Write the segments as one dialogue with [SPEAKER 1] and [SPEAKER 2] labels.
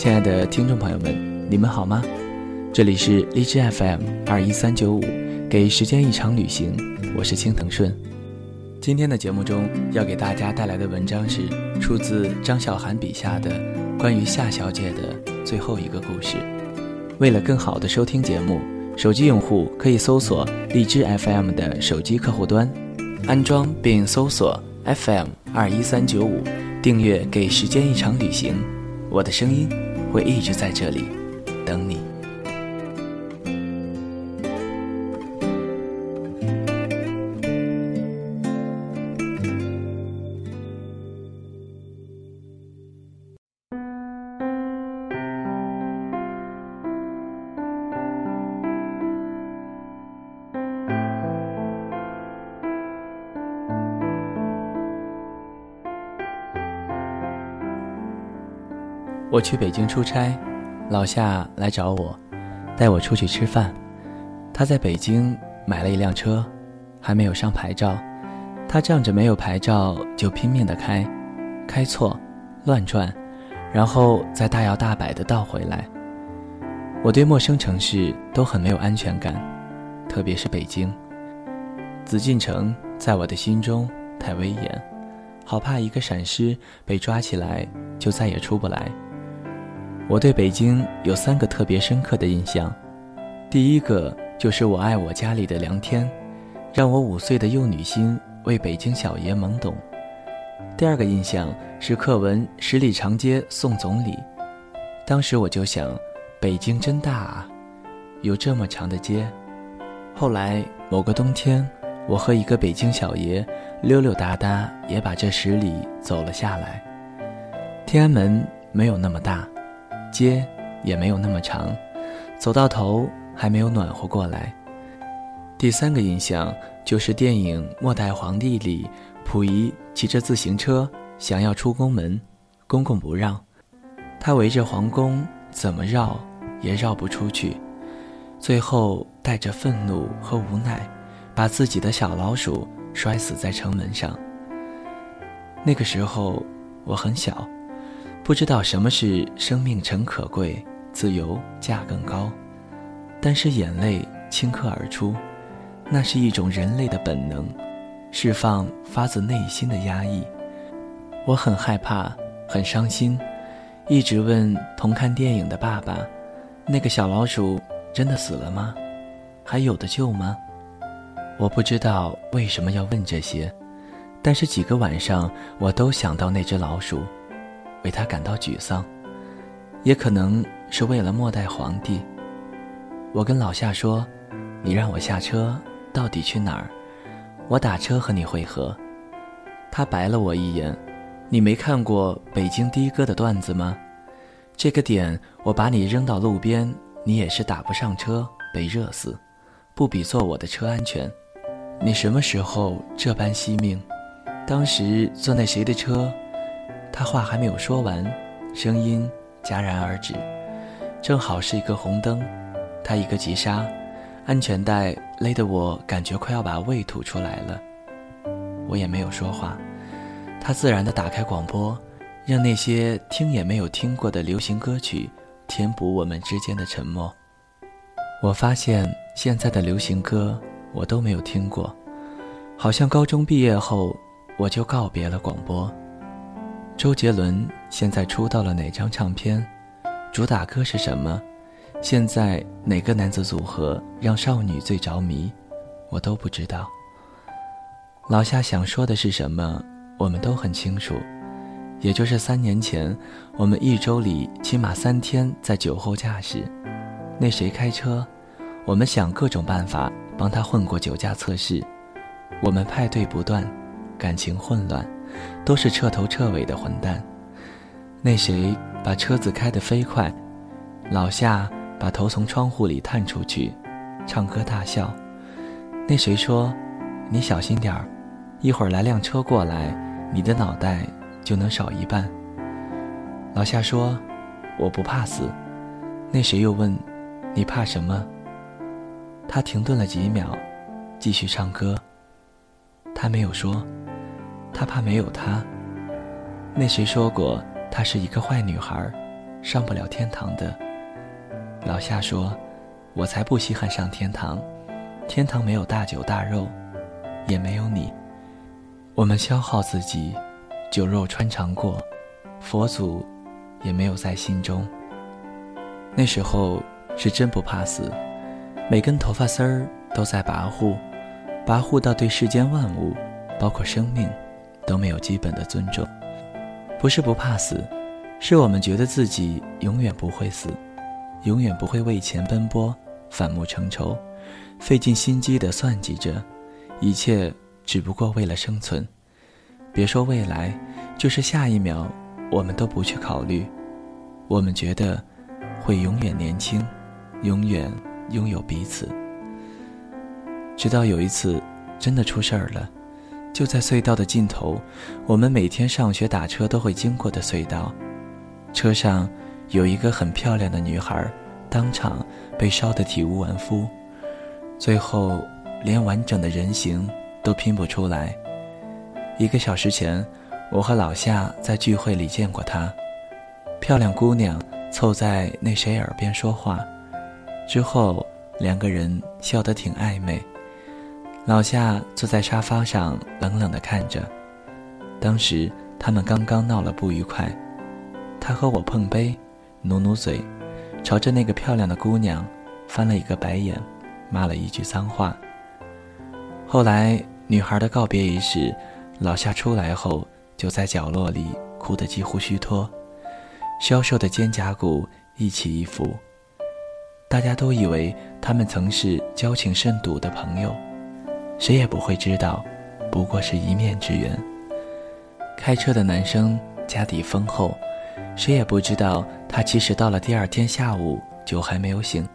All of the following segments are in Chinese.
[SPEAKER 1] 亲爱的听众朋友们，你们好吗？这里是荔枝 FM 二一三九五，给时间一场旅行，我是青藤顺。今天的节目中要给大家带来的文章是出自张小涵笔下的关于夏小姐的最后一个故事。为了更好的收听节目，手机用户可以搜索荔枝 FM 的手机客户端，安装并搜索 FM 二一三九五，订阅《给时间一场旅行》，我的声音会一直在这里等你。我去北京出差，老夏来找我，带我出去吃饭。他在北京买了一辆车，还没有上牌照。他仗着没有牌照就拼命的开，开错，乱转，然后再大摇大摆的倒回来。我对陌生城市都很没有安全感，特别是北京。紫禁城在我的心中太威严，好怕一个闪失被抓起来就再也出不来。我对北京有三个特别深刻的印象，第一个就是我爱我家里的凉天，让我五岁的幼女心为北京小爷懵懂。第二个印象是课文《十里长街送总理》，当时我就想，北京真大啊，有这么长的街。后来某个冬天，我和一个北京小爷溜溜达达也把这十里走了下来。天安门没有那么大。街也没有那么长，走到头还没有暖和过来。第三个印象就是电影《末代皇帝》里，溥仪骑着自行车想要出宫门，公公不让，他围着皇宫怎么绕也绕不出去，最后带着愤怒和无奈，把自己的小老鼠摔死在城门上。那个时候我很小。不知道什么是生命诚可贵，自由价更高，但是眼泪顷刻而出，那是一种人类的本能，释放发自内心的压抑。我很害怕，很伤心，一直问同看电影的爸爸：“那个小老鼠真的死了吗？还有的救吗？”我不知道为什么要问这些，但是几个晚上我都想到那只老鼠。为他感到沮丧，也可能是为了末代皇帝。我跟老夏说：“你让我下车，到底去哪儿？我打车和你会合。”他白了我一眼：“你没看过北京的哥的段子吗？这个点我把你扔到路边，你也是打不上车，被热死，不比坐我的车安全。你什么时候这般惜命？当时坐那谁的车？”他话还没有说完，声音戛然而止，正好是一个红灯，他一个急刹，安全带勒得我感觉快要把胃吐出来了。我也没有说话，他自然地打开广播，让那些听也没有听过的流行歌曲填补我们之间的沉默。我发现现在的流行歌我都没有听过，好像高中毕业后我就告别了广播。周杰伦现在出道了哪张唱片？主打歌是什么？现在哪个男子组合让少女最着迷？我都不知道。老夏想说的是什么？我们都很清楚，也就是三年前，我们一周里起码三天在酒后驾驶。那谁开车？我们想各种办法帮他混过酒驾测试。我们派对不断，感情混乱。都是彻头彻尾的混蛋。那谁把车子开得飞快，老夏把头从窗户里探出去，唱歌大笑。那谁说：“你小心点儿，一会儿来辆车过来，你的脑袋就能少一半。”老夏说：“我不怕死。”那谁又问：“你怕什么？”他停顿了几秒，继续唱歌。他没有说。他怕没有他。那谁说过她是一个坏女孩？上不了天堂的。老夏说：“我才不稀罕上天堂，天堂没有大酒大肉，也没有你。我们消耗自己，酒肉穿肠过，佛祖也没有在心中。那时候是真不怕死，每根头发丝儿都在跋扈，跋扈到对世间万物，包括生命，都没有基本的尊重。不是不怕死。”是我们觉得自己永远不会死，永远不会为钱奔波、反目成仇，费尽心机的算计着，一切只不过为了生存。别说未来，就是下一秒，我们都不去考虑。我们觉得会永远年轻，永远拥有彼此。直到有一次，真的出事儿了，就在隧道的尽头，我们每天上学打车都会经过的隧道。车上有一个很漂亮的女孩，当场被烧得体无完肤，最后连完整的人形都拼不出来。一个小时前，我和老夏在聚会里见过她，漂亮姑娘凑在那谁耳边说话，之后两个人笑得挺暧昧。老夏坐在沙发上冷冷地看着，当时他们刚刚闹了不愉快。他和我碰杯，努努嘴，朝着那个漂亮的姑娘翻了一个白眼，骂了一句脏话。后来女孩的告别仪式，老夏出来后就在角落里哭得几乎虚脱，消瘦的肩胛骨一起一伏。大家都以为他们曾是交情甚笃的朋友，谁也不会知道，不过是一面之缘。开车的男生家底丰厚。谁也不知道，他其实到了第二天下午酒还没有醒。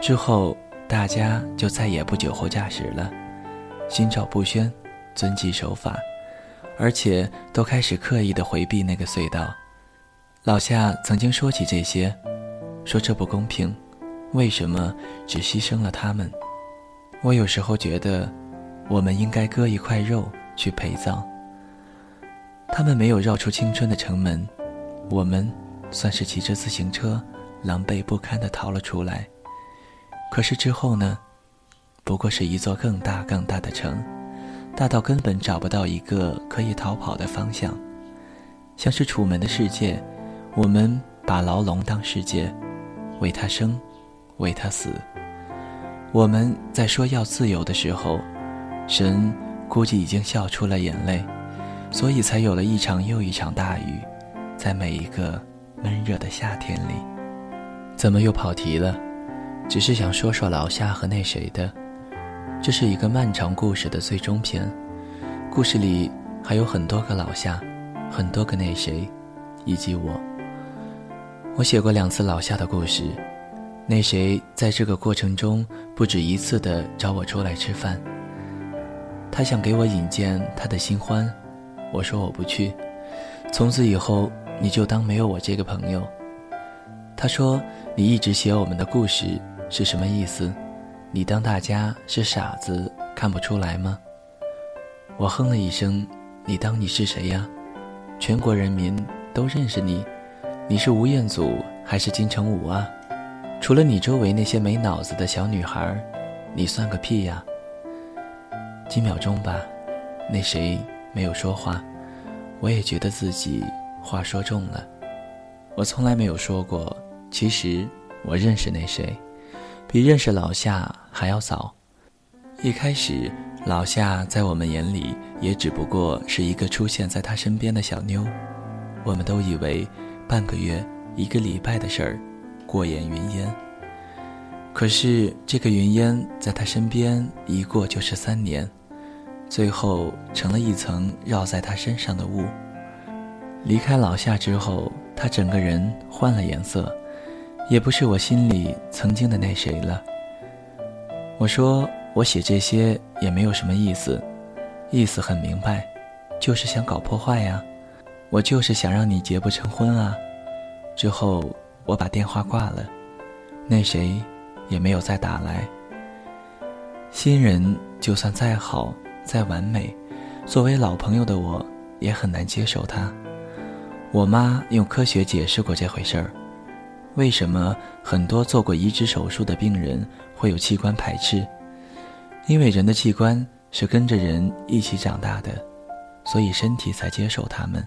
[SPEAKER 1] 之后，大家就再也不酒后驾驶了，心照不宣，遵纪守法，而且都开始刻意的回避那个隧道。老夏曾经说起这些，说这不公平，为什么只牺牲了他们？我有时候觉得，我们应该割一块肉去陪葬。他们没有绕出青春的城门。我们算是骑着自行车，狼狈不堪地逃了出来。可是之后呢？不过是一座更大更大的城，大到根本找不到一个可以逃跑的方向。像是楚门的世界，我们把牢笼当世界，为他生，为他死。我们在说要自由的时候，神估计已经笑出了眼泪，所以才有了一场又一场大雨。在每一个闷热的夏天里，怎么又跑题了？只是想说说老夏和那谁的。这是一个漫长故事的最终篇，故事里还有很多个老夏，很多个那谁，以及我。我写过两次老夏的故事，那谁在这个过程中不止一次的找我出来吃饭。他想给我引荐他的新欢，我说我不去。从此以后。你就当没有我这个朋友。他说：“你一直写我们的故事是什么意思？你当大家是傻子看不出来吗？”我哼了一声：“你当你是谁呀？全国人民都认识你，你是吴彦祖还是金城武啊？除了你周围那些没脑子的小女孩，你算个屁呀！”几秒钟吧，那谁没有说话，我也觉得自己。话说重了，我从来没有说过。其实我认识那谁，比认识老夏还要早。一开始，老夏在我们眼里也只不过是一个出现在他身边的小妞。我们都以为半个月、一个礼拜的事儿，过眼云烟。可是这个云烟在他身边一过就是三年，最后成了一层绕在他身上的雾。离开老夏之后，他整个人换了颜色，也不是我心里曾经的那谁了。我说我写这些也没有什么意思，意思很明白，就是想搞破坏呀，我就是想让你结不成婚啊。之后我把电话挂了，那谁也没有再打来。新人就算再好再完美，作为老朋友的我也很难接受他。我妈用科学解释过这回事儿：为什么很多做过移植手术的病人会有器官排斥？因为人的器官是跟着人一起长大的，所以身体才接受他们。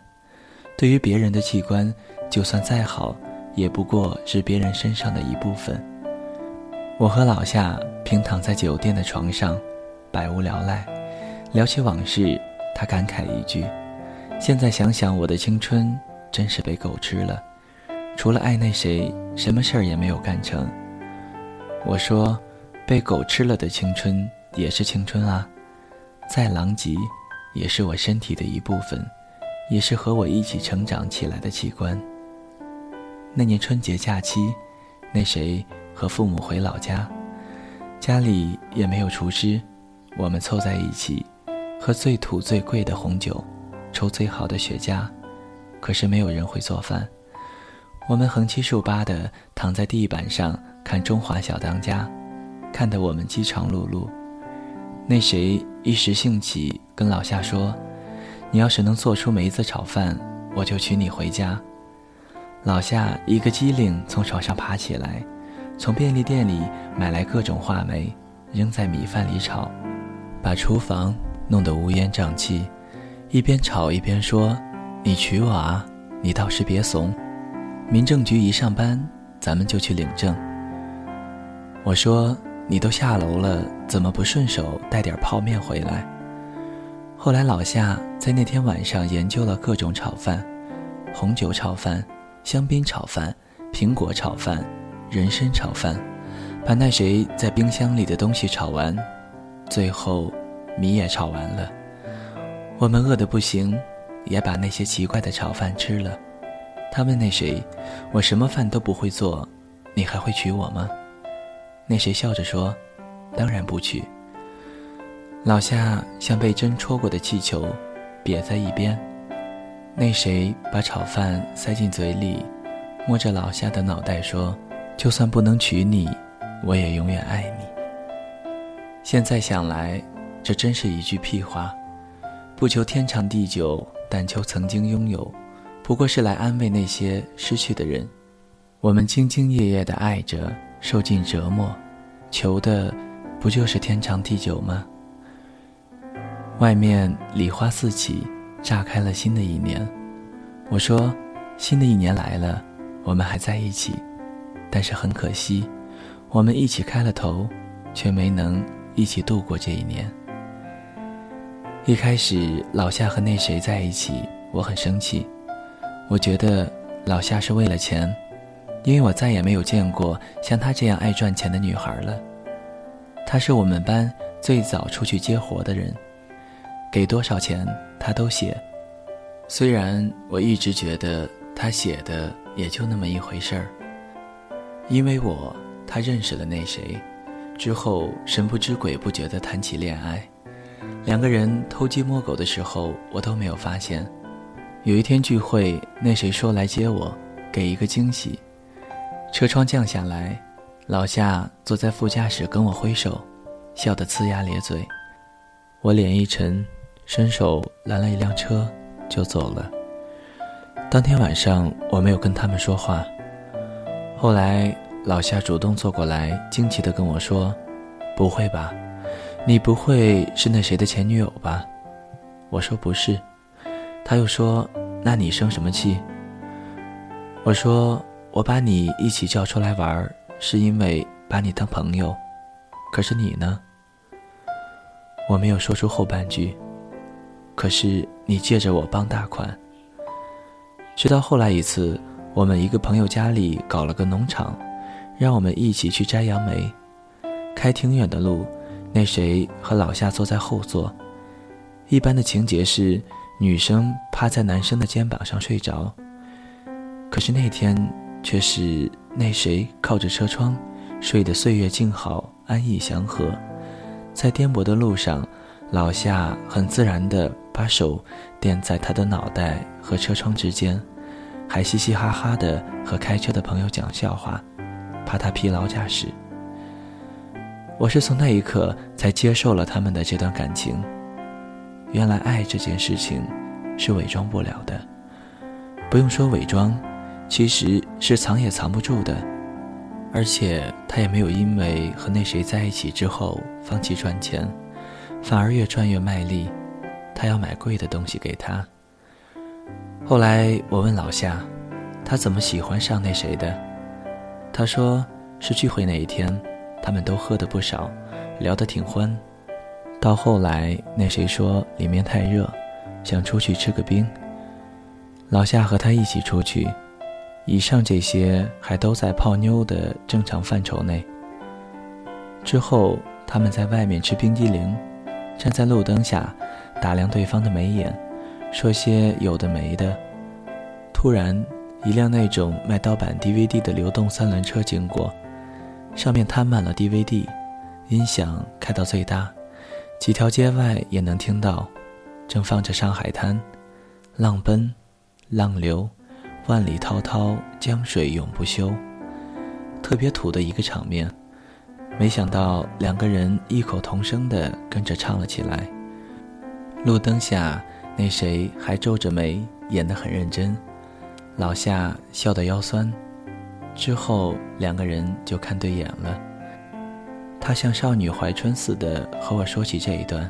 [SPEAKER 1] 对于别人的器官，就算再好，也不过是别人身上的一部分。我和老夏平躺在酒店的床上，百无聊赖，聊起往事，他感慨一句：“现在想想，我的青春真是被狗吃了，除了爱那谁，什么事儿也没有干成。”我说：“被狗吃了的青春也是青春啊，再狼藉，也是我身体的一部分，也是和我一起成长起来的器官。”那年春节假期，那谁？和父母回老家，家里也没有厨师，我们凑在一起，喝最土最贵的红酒，抽最好的雪茄，可是没有人会做饭。我们横七竖八的躺在地板上看《中华小当家》，看得我们饥肠辘辘。那谁一时兴起跟老夏说：“你要是能做出梅子炒饭，我就娶你回家。”老夏一个机灵从床上爬起来。从便利店里买来各种话梅，扔在米饭里炒，把厨房弄得乌烟瘴气。一边炒一边说：“你娶我啊，你倒是别怂。民政局一上班，咱们就去领证。”我说：“你都下楼了，怎么不顺手带点泡面回来？”后来老夏在那天晚上研究了各种炒饭：红酒炒饭、香槟炒饭、苹果炒饭。人参炒饭，把那谁在冰箱里的东西炒完，最后米也炒完了。我们饿得不行，也把那些奇怪的炒饭吃了。他问那谁：“我什么饭都不会做，你还会娶我吗？”那谁笑着说：“当然不娶。”老夏像被针戳过的气球，瘪在一边。那谁把炒饭塞进嘴里，摸着老夏的脑袋说。就算不能娶你，我也永远爱你。现在想来，这真是一句屁话。不求天长地久，但求曾经拥有，不过是来安慰那些失去的人。我们兢兢业业的爱着，受尽折磨，求的不就是天长地久吗？外面礼花四起，炸开了新的一年。我说，新的一年来了，我们还在一起。但是很可惜，我们一起开了头，却没能一起度过这一年。一开始老夏和那谁在一起，我很生气，我觉得老夏是为了钱，因为我再也没有见过像她这样爱赚钱的女孩了。她是我们班最早出去接活的人，给多少钱他都写。虽然我一直觉得他写的也就那么一回事儿。因为我，他认识了那谁，之后神不知鬼不觉地谈起恋爱，两个人偷鸡摸狗的时候，我都没有发现。有一天聚会，那谁说来接我，给一个惊喜。车窗降下来，老夏坐在副驾驶跟我挥手，笑得呲牙咧嘴。我脸一沉，伸手拦了一辆车，就走了。当天晚上我没有跟他们说话。后来，老夏主动坐过来，惊奇地跟我说：“不会吧，你不会是那谁的前女友吧？”我说：“不是。”他又说：“那你生什么气？”我说：“我把你一起叫出来玩，是因为把你当朋友。可是你呢？”我没有说出后半句。可是你借着我帮大款。直到后来一次。我们一个朋友家里搞了个农场，让我们一起去摘杨梅，开挺远的路。那谁和老夏坐在后座。一般的情节是女生趴在男生的肩膀上睡着，可是那天却是那谁靠着车窗，睡得岁月静好，安逸祥和。在颠簸的路上，老夏很自然地把手垫在他的脑袋和车窗之间。还嘻嘻哈哈的和开车的朋友讲笑话，怕他疲劳驾驶。我是从那一刻才接受了他们的这段感情。原来爱这件事情是伪装不了的。不用说伪装，其实是藏也藏不住的。而且他也没有因为和那谁在一起之后放弃赚钱，反而越赚越卖力。他要买贵的东西给他。后来我问老夏，他怎么喜欢上那谁的？他说是聚会那一天，他们都喝的不少，聊得挺欢。到后来那谁说里面太热，想出去吃个冰。老夏和他一起出去，以上这些还都在泡妞的正常范畴内。之后他们在外面吃冰激凌，站在路灯下打量对方的眉眼，说些有的没的。突然，一辆那种卖盗版 DVD 的流动三轮车经过，上面摊满了 DVD，音响开到最大，几条街外也能听到，正放着《上海滩》，浪奔。浪流，万里滔滔，江水永不休。特别土的一个场面，没想到两个人异口同声地跟着唱了起来。路灯下，那谁还皱着眉，演得很认真。老夏笑得腰酸。之后两个人就看对眼了。他像少女怀春似的和我说起这一段。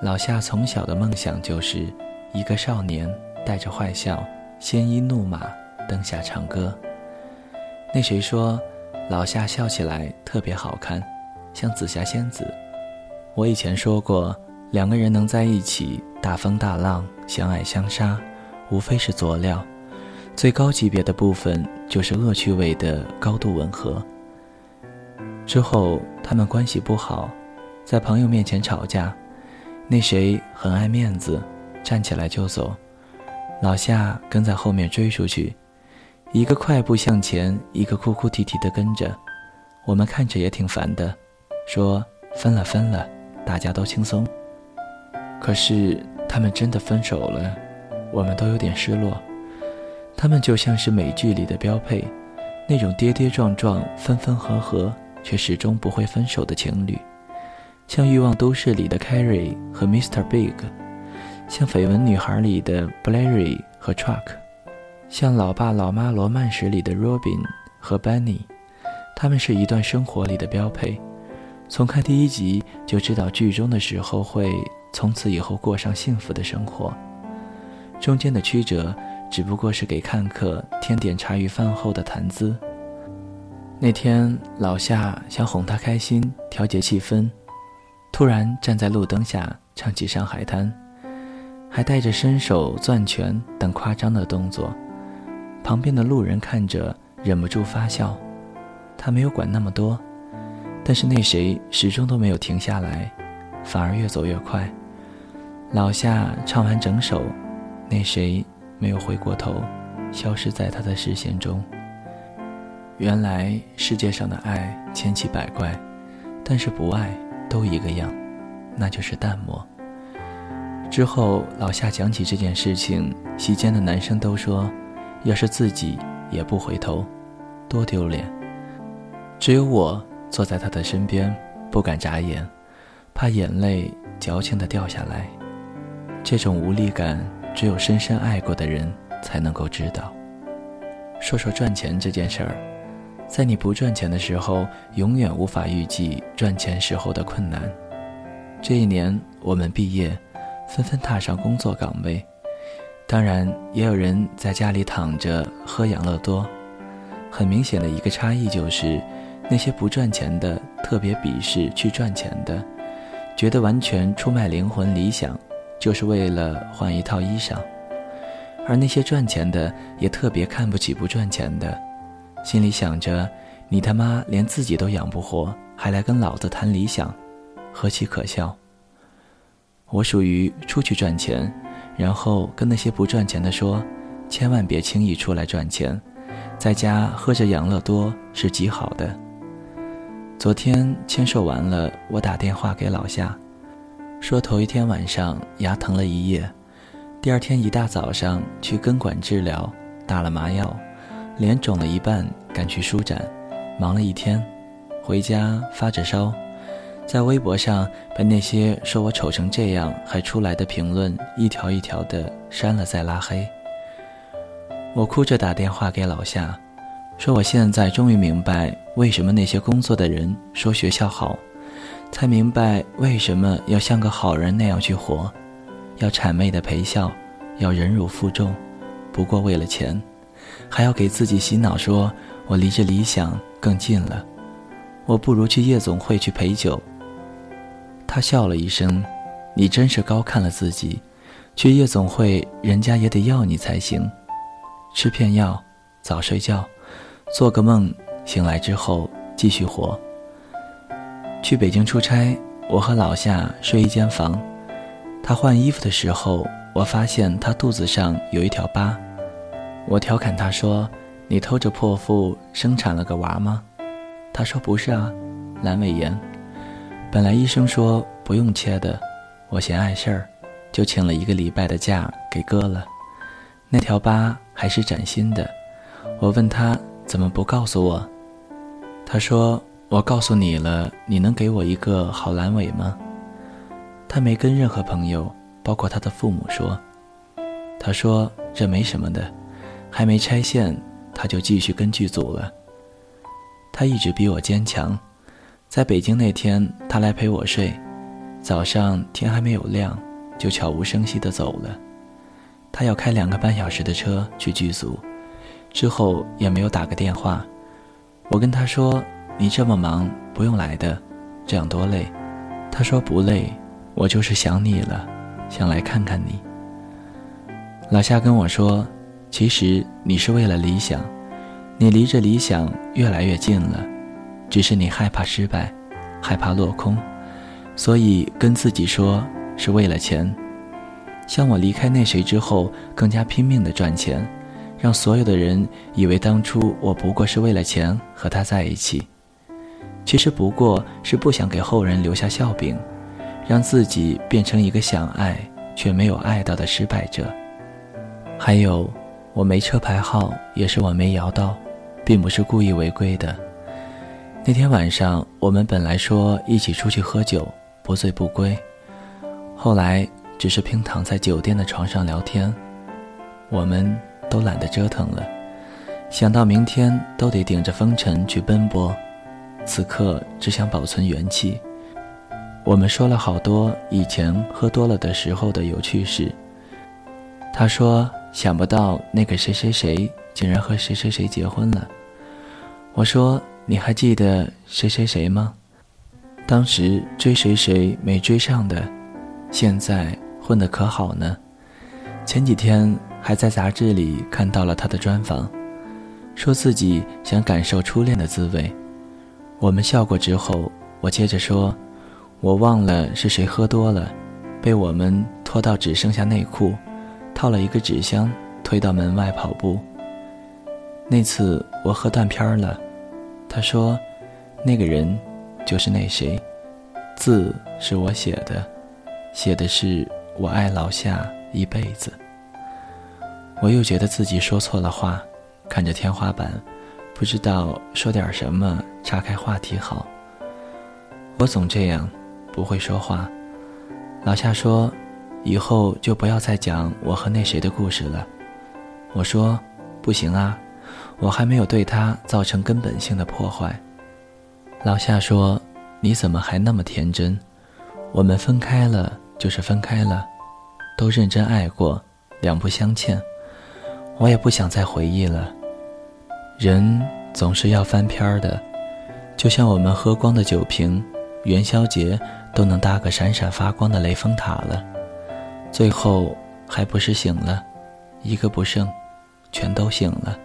[SPEAKER 1] 老夏从小的梦想就是一个少年。带着坏笑，鲜衣怒马，灯下唱歌。那谁说，老夏笑起来特别好看，像紫霞仙子。我以前说过，两个人能在一起，大风大浪，相爱相杀，无非是佐料。最高级别的部分就是恶趣味的高度吻合。之后他们关系不好，在朋友面前吵架，那谁很爱面子，站起来就走。老夏跟在后面追出去，一个快步向前，一个哭哭啼啼的跟着。我们看着也挺烦的，说分了分了，大家都轻松。可是他们真的分手了，我们都有点失落。他们就像是美剧里的标配，那种跌跌撞撞、分分合合却始终不会分手的情侣，像《欲望都市》里的 Carrie 和 Mr. Big。像《绯闻女孩》里的 Blair 和 Truck，像《老爸老妈罗曼史》里的 Robin 和 Benny，他们是一段生活里的标配。从看第一集就知道剧中的时候会从此以后过上幸福的生活，中间的曲折只不过是给看客添点茶余饭后的谈资。那天老夏想哄他开心，调节气氛，突然站在路灯下唱起《上海滩》。还带着伸手攥拳等夸张的动作，旁边的路人看着忍不住发笑。他没有管那么多，但是那谁始终都没有停下来，反而越走越快。老夏唱完整首，那谁没有回过头，消失在他的视线中。原来世界上的爱千奇百怪，但是不爱都一个样，那就是淡漠。之后，老夏讲起这件事情，席间的男生都说：“要是自己也不回头，多丢脸。”只有我坐在他的身边，不敢眨眼，怕眼泪矫情的掉下来。这种无力感，只有深深爱过的人才能够知道。说说赚钱这件事儿，在你不赚钱的时候，永远无法预计赚钱时候的困难。这一年，我们毕业。纷纷踏上工作岗位，当然也有人在家里躺着喝养乐多。很明显的一个差异就是，那些不赚钱的特别鄙视去赚钱的，觉得完全出卖灵魂理想，就是为了换一套衣裳；而那些赚钱的也特别看不起不赚钱的，心里想着你他妈连自己都养不活，还来跟老子谈理想，何其可笑！我属于出去赚钱，然后跟那些不赚钱的说，千万别轻易出来赚钱，在家喝着养乐多是极好的。昨天签售完了，我打电话给老夏，说头一天晚上牙疼了一夜，第二天一大早上去根管治疗，打了麻药，脸肿了一半，赶去舒展，忙了一天，回家发着烧。在微博上被那些说我丑成这样还出来的评论一条一条的删了再拉黑。我哭着打电话给老夏，说我现在终于明白为什么那些工作的人说学校好，才明白为什么要像个好人那样去活，要谄媚的陪笑，要忍辱负重，不过为了钱，还要给自己洗脑说我离着理想更近了，我不如去夜总会去陪酒。他笑了一声，你真是高看了自己，去夜总会人家也得要你才行。吃片药，早睡觉，做个梦，醒来之后继续活。去北京出差，我和老夏睡一间房。他换衣服的时候，我发现他肚子上有一条疤。我调侃他说：“你偷着破腹生产了个娃吗？”他说：“不是啊，阑尾炎。本来医生说不用切的，我嫌碍事儿，就请了一个礼拜的假给割了。那条疤。”还是崭新的，我问他怎么不告诉我？他说：“我告诉你了，你能给我一个好阑尾吗？”他没跟任何朋友，包括他的父母说。他说：“这没什么的，还没拆线，他就继续跟剧组了。”他一直比我坚强。在北京那天，他来陪我睡，早上天还没有亮，就悄无声息地走了。他要开两个半小时的车去剧组，之后也没有打个电话。我跟他说：“你这么忙，不用来的，这样多累。”他说：“不累，我就是想你了，想来看看你。”老夏跟我说：“其实你是为了理想，你离着理想越来越近了，只是你害怕失败，害怕落空，所以跟自己说是为了钱。”像我离开那谁之后，更加拼命的赚钱，让所有的人以为当初我不过是为了钱和他在一起，其实不过是不想给后人留下笑柄，让自己变成一个想爱却没有爱到的失败者。还有，我没车牌号也是我没摇到，并不是故意违规的。那天晚上我们本来说一起出去喝酒，不醉不归，后来。只是平躺在酒店的床上聊天，我们都懒得折腾了。想到明天都得顶着风尘去奔波，此刻只想保存元气。我们说了好多以前喝多了的时候的有趣事。他说想不到那个谁谁谁竟然和谁谁谁结婚了。我说你还记得谁谁谁吗？当时追谁谁没追上的，现在。混得可好呢？前几天还在杂志里看到了他的专访，说自己想感受初恋的滋味。我们笑过之后，我接着说：“我忘了是谁喝多了，被我们拖到只剩下内裤，套了一个纸箱，推到门外跑步。那次我喝断片了。”他说：“那个人就是那谁，字是我写的，写的是。”我爱老夏一辈子。我又觉得自己说错了话，看着天花板，不知道说点什么岔开话题好。我总这样，不会说话。老夏说：“以后就不要再讲我和那谁的故事了。”我说：“不行啊，我还没有对他造成根本性的破坏。”老夏说：“你怎么还那么天真？我们分开了。”就是分开了，都认真爱过，两不相欠。我也不想再回忆了。人总是要翻篇的，就像我们喝光的酒瓶，元宵节都能搭个闪闪发光的雷峰塔了，最后还不是醒了，一个不剩，全都醒了。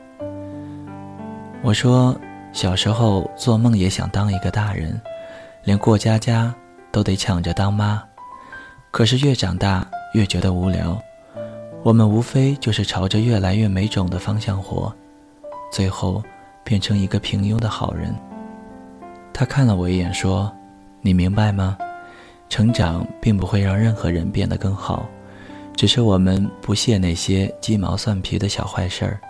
[SPEAKER 1] 我说，小时候做梦也想当一个大人，连过家家都得抢着当妈。可是越长大越觉得无聊，我们无非就是朝着越来越没种的方向活，最后变成一个平庸的好人。他看了我一眼，说：“你明白吗？成长并不会让任何人变得更好，只是我们不屑那些鸡毛蒜皮的小坏事儿，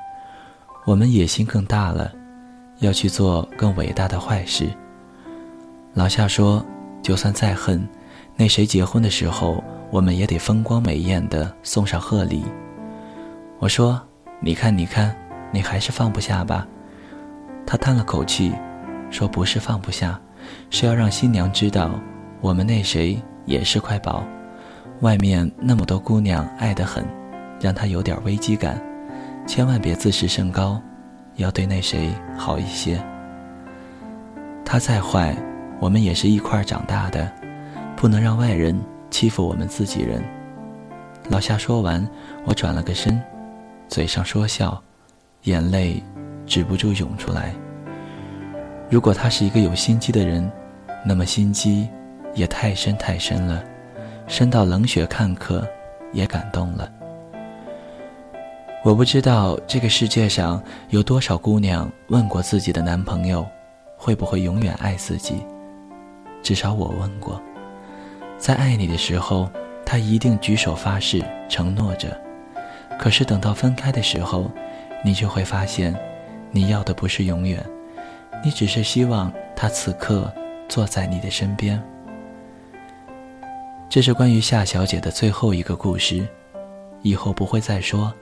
[SPEAKER 1] 我们野心更大了，要去做更伟大的坏事。”老夏说：“就算再恨。”那谁结婚的时候，我们也得风光美艳的送上贺礼。我说，你看，你看，你还是放不下吧？”他叹了口气，说：“不是放不下，是要让新娘知道，我们那谁也是块宝。外面那么多姑娘爱得很，让她有点危机感，千万别自视甚高，要对那谁好一些。他再坏，我们也是一块长大的，不能让外人欺负我们自己人。”老夏说完，我转了个身，嘴上说笑，眼泪止不住涌出来。如果他是一个有心机的人，那么心机也太深太深了，深到冷血看客也感动了。我不知道这个世界上有多少姑娘问过自己的男朋友，会不会永远爱自己？至少我问过，在爱你的时候。他一定举手发誓，承诺着。可是等到分开的时候，你就会发现，你要的不是永远，你只是希望他此刻坐在你的身边。这是关于夏小姐的最后一个故事，以后不会再说，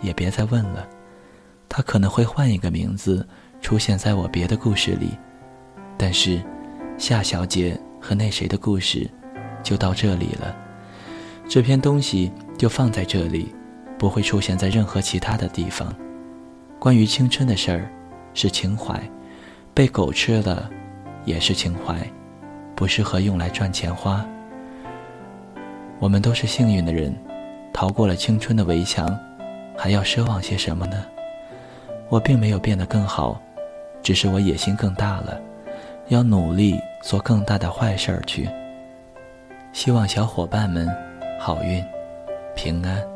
[SPEAKER 1] 也别再问了。她可能会换一个名字出现在我别的故事里，但是夏小姐和那谁的故事就到这里了。这篇东西就放在这里，不会出现在任何其他的地方。关于青春的事儿，是情怀，被狗吃了，也是情怀，不适合用来赚钱花。我们都是幸运的人，逃过了青春的围墙，还要奢望些什么呢？我并没有变得更好，只是我野心更大了，要努力做更大的坏事儿去。希望小伙伴们。好运，平安。